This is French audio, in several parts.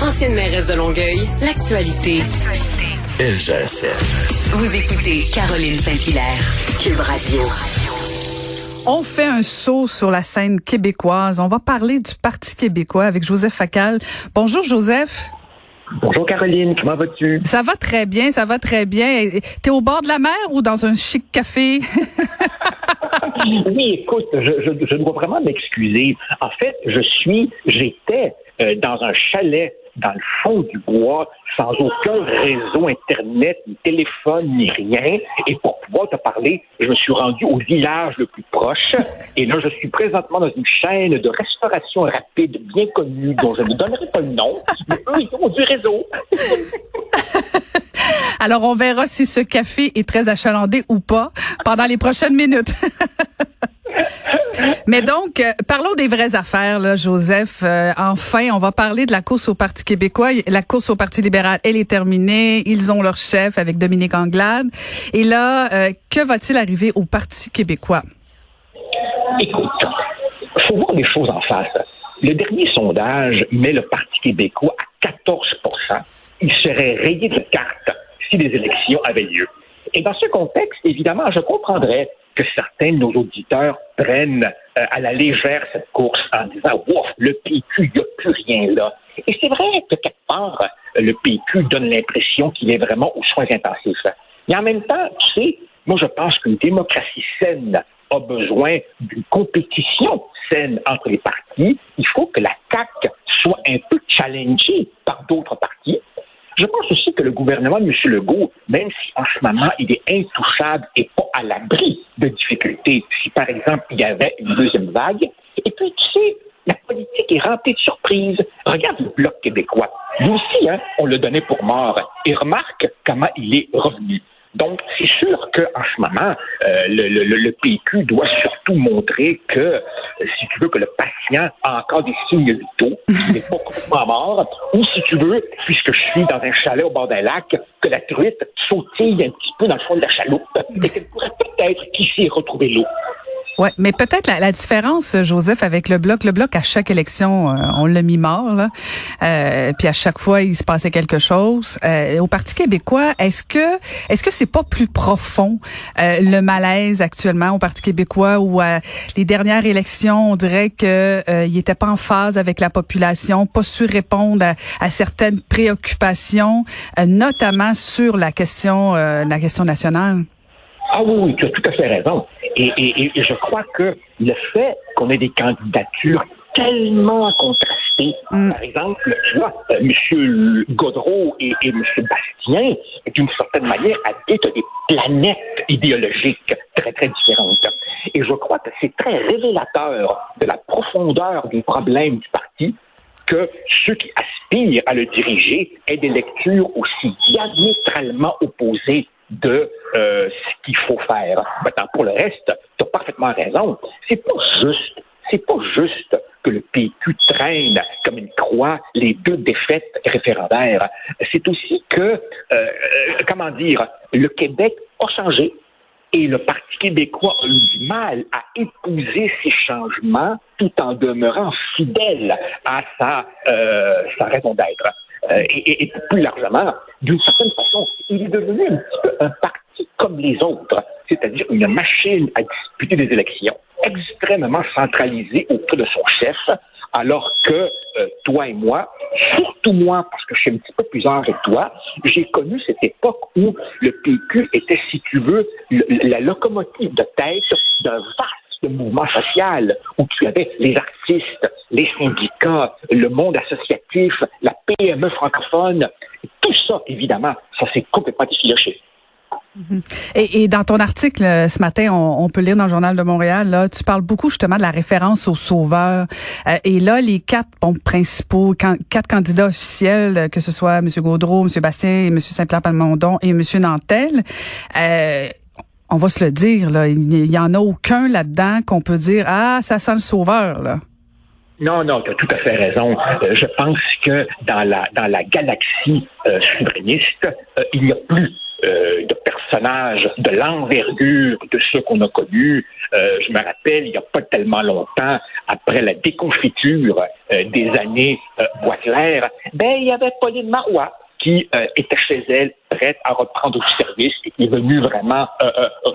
Ancienne mairesse de Longueuil, l'actualité. LGSN. Vous écoutez Caroline Saint-Hilaire, Cube Radio. On fait un saut sur la scène québécoise. On va parler du Parti québécois avec Joseph Facal. Bonjour Joseph. Bonjour Caroline, comment vas-tu? Ça va très bien, ça va très bien. T'es au bord de la mer ou dans un chic café? oui, écoute, je, je, dois vraiment m'excuser. En fait, je suis, j'étais euh, dans un chalet dans le fond du bois, sans aucun réseau Internet, ni téléphone, ni rien. Et pour pouvoir te parler, je me suis rendu au village le plus proche. Et là, je suis présentement dans une chaîne de restauration rapide bien connue, dont je ne donnerai pas le nom, mais eux, ils ont du réseau. Alors, on verra si ce café est très achalandé ou pas pendant les prochaines minutes. Mais donc, euh, parlons des vraies affaires, là, Joseph. Euh, enfin, on va parler de la course au Parti québécois. La course au Parti libéral, elle est terminée. Ils ont leur chef avec Dominique Anglade. Et là, euh, que va-t-il arriver au Parti québécois? Écoute, faut voir les choses en face. Le dernier sondage met le Parti québécois à 14% Il serait rayé de carte si les élections avaient lieu. Et dans ce contexte, évidemment, je comprendrais que certains de nos auditeurs prennent euh, à la légère cette course en disant Ouf, le PQ, il n'y a plus rien là. Et c'est vrai que quelque part, le PQ donne l'impression qu'il est vraiment aux soins intensifs. Mais en même temps, tu sais, moi je pense qu'une démocratie saine a besoin d'une compétition saine entre les partis. Il faut que la soit un peu challengée par d'autres partis. Je pense aussi que le gouvernement de M. Legault, même si en ce moment il est intouchable et pas à l'abri de difficultés, si par exemple il y avait une deuxième vague, et puis tu sais, la politique est remplie de surprises. Regarde le Bloc québécois. Lui aussi, hein, on le donnait pour mort. Et remarque comment il est revenu. Donc, c'est sûr qu'en ce moment, euh, le, PQ doit surtout montrer que, euh, si tu veux, que le patient a encore des signes vitaux, qu'il n'est pas complètement mort, ou si tu veux, puisque je suis dans un chalet au bord d'un lac, que la truite sautille un petit peu dans le fond de la chaloupe et qu'elle pourrait peut-être qu'ici retrouver l'eau. Ouais, mais peut-être la, la, différence, Joseph, avec le bloc. Le bloc, à chaque élection, euh, on l'a mis mort, là. Euh, puis à chaque fois, il se passait quelque chose. Euh, au Parti québécois, est-ce que est-ce que c'est pas plus profond euh, le malaise actuellement au Parti québécois où les dernières élections, on dirait que il était pas en phase avec la population, pas su répondre à, à certaines préoccupations, notamment sur la question la question nationale? Ah oui, oui, tu as tout à fait raison. Et, et, et je crois que le fait qu'on ait des candidatures tellement contrastées, mm. par exemple, tu vois, euh, M. Godreau et, et M. Bastien, d'une certaine manière, habitent des planètes idéologiques très, très différentes. Et je crois que c'est très révélateur de la profondeur des problèmes du parti que ceux qui aspirent à le diriger aient des lectures aussi diamétralement opposées de euh, ce qu'il faut faire. Maintenant, pour le reste, tu as parfaitement raison. C'est pas juste, c'est pas juste que le PQ traîne comme une croix les deux défaites référendaires. C'est aussi que, euh, euh, comment dire, le Québec a changé et le Parti québécois a eu du mal à épouser ces changements tout en demeurant fidèle à sa, euh, sa raison d'être. Euh, et, et, plus largement, d'une certaine façon, il est devenu un petit peu un parti comme les autres, c'est-à-dire une machine à disputer des élections, extrêmement centralisée auprès de son chef, alors que euh, toi et moi, surtout moi, parce que je suis un petit peu plus âgé que toi, j'ai connu cette époque où le PQ était, si tu veux, la locomotive de tête d'un vaste mouvement social où tu avais les artistes, les syndicats, le monde associatif, la PME francophone. Ça, évidemment, ça s'est complètement effiloché. Mhm. Et, et, dans ton article euh, ce matin, on, peut lire dans le journal de Montréal, là, tu parles beaucoup justement de la référence aux sauveurs. Euh, et là, les quatre bon, principaux, quatre candidats officiels, euh, que ce soit M. Gaudreau, M. Bastien, M. Saint-Pierre-Palmondon et M. Nantel, on va se le dire, là, il n'y en a aucun là-dedans qu'on peut dire ah ça sent le sauveur là. Non, non, tu as tout à fait raison. Euh, je pense que dans la dans la galaxie euh, euh, il n'y a plus euh, de personnages de l'envergure de ceux qu'on a connus. Euh, je me rappelle, il n'y a pas tellement longtemps, après la déconfiture euh, des années Boisclair, ben il y avait Pauline Marois qui était chez elle, prête à reprendre le service et qui est venue vraiment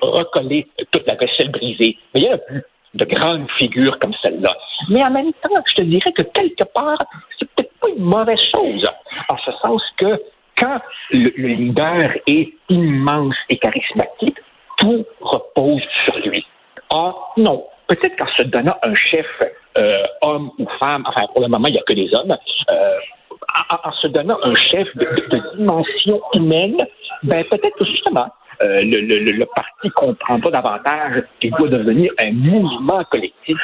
recoller toute la vaisselle brisée. Mais il y a plus de grandes figures comme celle-là. Mais en même temps, je te dirais que quelque part, c'est peut-être pas une mauvaise chose, en ce sens que quand le, leader est immense et charismatique, tout repose sur lui. Ah non, peut-être qu'en se donnant un chef euh, homme ou femme, enfin pour le moment il n'y a que des hommes, euh, en, se donnant un chef de, dimension humaine, ben peut-être que justement euh, le, le, le, parti comprendra davantage qu'il doit devenir un mouvement collectif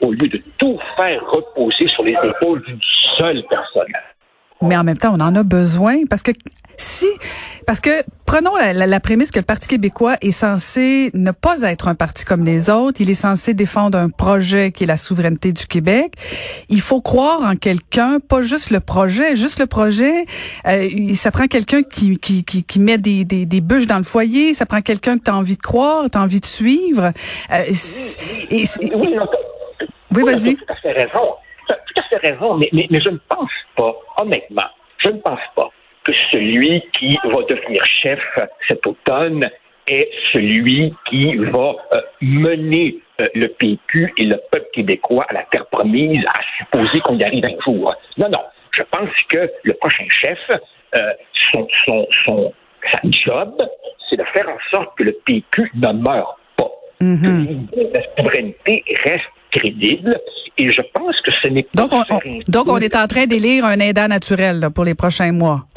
au lieu de tout faire reposer sur les épaules d'une seule personne. Mais en même temps, on en a besoin parce que si, parce que prenons la, la, prémisse que le Parti québécois est censé ne pas être un parti comme les autres. Il est censé défendre un projet qui est la souveraineté du Québec. Il faut croire en quelqu'un, pas juste le projet. Juste le projet, euh, ça prend quelqu'un qui, qui, qui, qui, met des, des, des, bûches dans le foyer. Ça prend quelqu'un que tu as envie de croire, tu as envie de suivre. Euh, et, oui, oui vas-y. Tu as tout à fait raison. Mais je ne pense pas, honnêtement, je ne pense pas que celui qui va devenir chef cet automne est celui qui va euh, mener euh, le PQ et le peuple québécois à la terre promise, à supposer qu'on y arrive un jour. Non, non. Je pense que le prochain chef, euh, son, son, son, sa job, c'est de faire en sorte que le PQ ne meure pas. Mm-hmm. Que l'idée de la souveraineté reste crédible. Et je pense que ce n'est pas... Donc, on, donc on est en train d'élire un aidant naturel pour les prochains mois.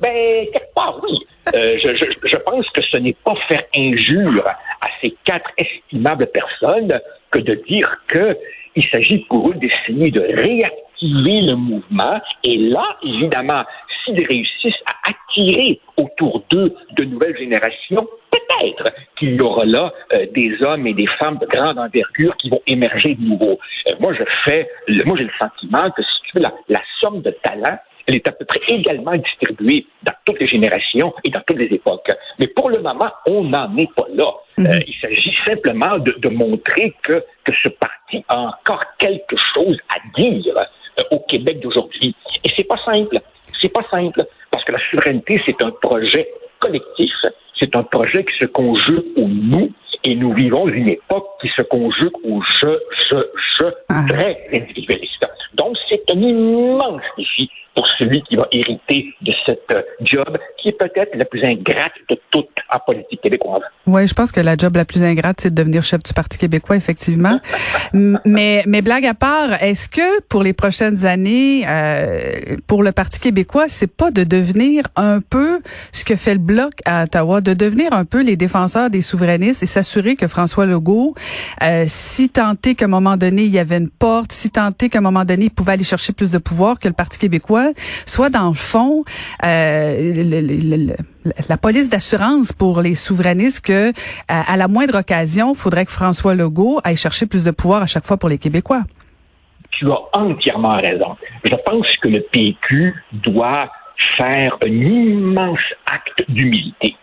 ben, quelque part, oui. Euh, je, je, je, pense que ce n'est pas faire injure à ces quatre estimables personnes que de dire qu'il s'agit pour eux d'essayer de réactiver le mouvement. Et là, évidemment, s'ils réussissent à attirer autour d'eux de nouvelles générations, peut-être qu'il y aura là euh, des hommes et des femmes de grande envergure qui vont émerger de nouveau. Euh, moi, je fais, moi, j'ai le sentiment que si tu veux la, la somme de talents elle est à peu près également distribuée dans toutes les générations et dans toutes les époques. Mais pour le moment, on n'en est pas là. Mhm. Euh, il s'agit simplement de, de montrer que, que, ce parti a encore quelque chose à dire euh, au Québec d'aujourd'hui. Et c'est pas simple. C'est pas simple parce que la souveraineté, c'est un projet collectif. C'est un projet qui se conjugue au nous et nous vivons une époque qui se conjugue au je, je, je, ah. très individualiste. Donc, c'est un immense défi pour celui qui va hériter de cette euh, job qui est peut-être la plus ingrate de toute en politique québécoise. Oui, je pense que la job la plus ingrate, c'est de devenir chef du Parti québécois, effectivement. mais, mais blague à part, est-ce que pour les prochaines années, euh, pour le Parti québécois, c'est pas de devenir un peu ce que fait le Bloc à Ottawa, de devenir un peu les défenseurs des souverainistes et s'assurer que François Legault, euh, si tenté qu'à un moment donné, il y avait une porte, si tenté qu'à un moment donné, il pouvait aller chercher plus de pouvoir que le Parti québécois, soit dans le fond euh, la police d'assurance pour les souverainistes que euh, à, la moindre occasion, faudrait que François Legault aille chercher plus de pouvoir à chaque fois pour les Québécois. Tu as entièrement raison. Je pense que le PQ doit faire un immense acte d'humilité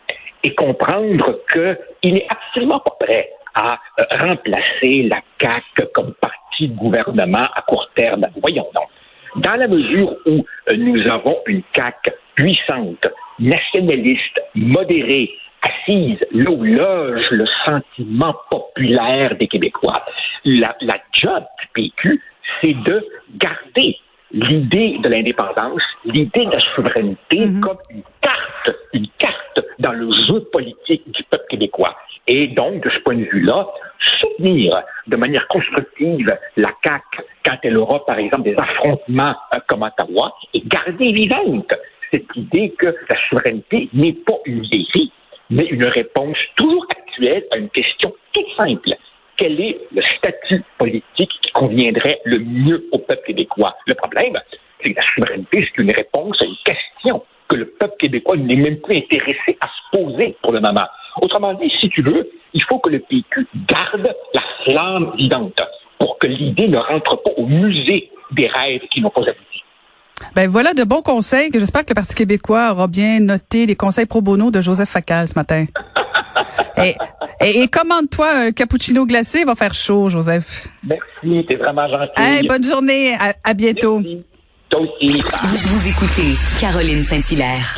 et comprendre qu'il n'est absolument pas prêt à euh, remplacer la CAQ comme parti de gouvernement à court terme. Voyons donc. Dans la mesure où euh, nous avons une CAQ puissante, nationaliste, modérée, assise là où loge le sentiment populaire des Québécois, la, la job du PQ, c'est de garder l'idée de l'indépendance, l'idée de la souveraineté mm-hmm. comme une carte, une carte dans le jeu politique du peuple québécois. Et donc, de ce point de vue-là, soutenir de manière constructive la CAQ quand elle aura, par exemple, des affrontements euh, comme Ottawa et garder vivante cette idée que la souveraineté n'est pas une vieillerie, mais une réponse toujours actuelle à une question toute simple. Quel est le statut politique qui conviendrait le mieux au peuple québécois? Le problème, c'est que la souveraineté, c'est une réponse à une question que le peuple québécois n'est même plus intéressé à se poser pour le moment. Autrement dit, si tu veux, il faut que le PQ garde la flamme vivante pour que l'idée ne rentre pas au musée des rêves qui n'ont pas abouti. Ben voilà de bons conseils que j'espère que le Parti québécois aura bien noté les conseils pro bono de Joseph Facal ce matin. et, et, commande-toi un cappuccino glacé, il va faire chaud, Joseph. Merci, t'es vraiment gentil. Hey, bonne journée, à, à bientôt. Merci. Toi aussi. Vous, vous écoutez Caroline Saint-Hilaire.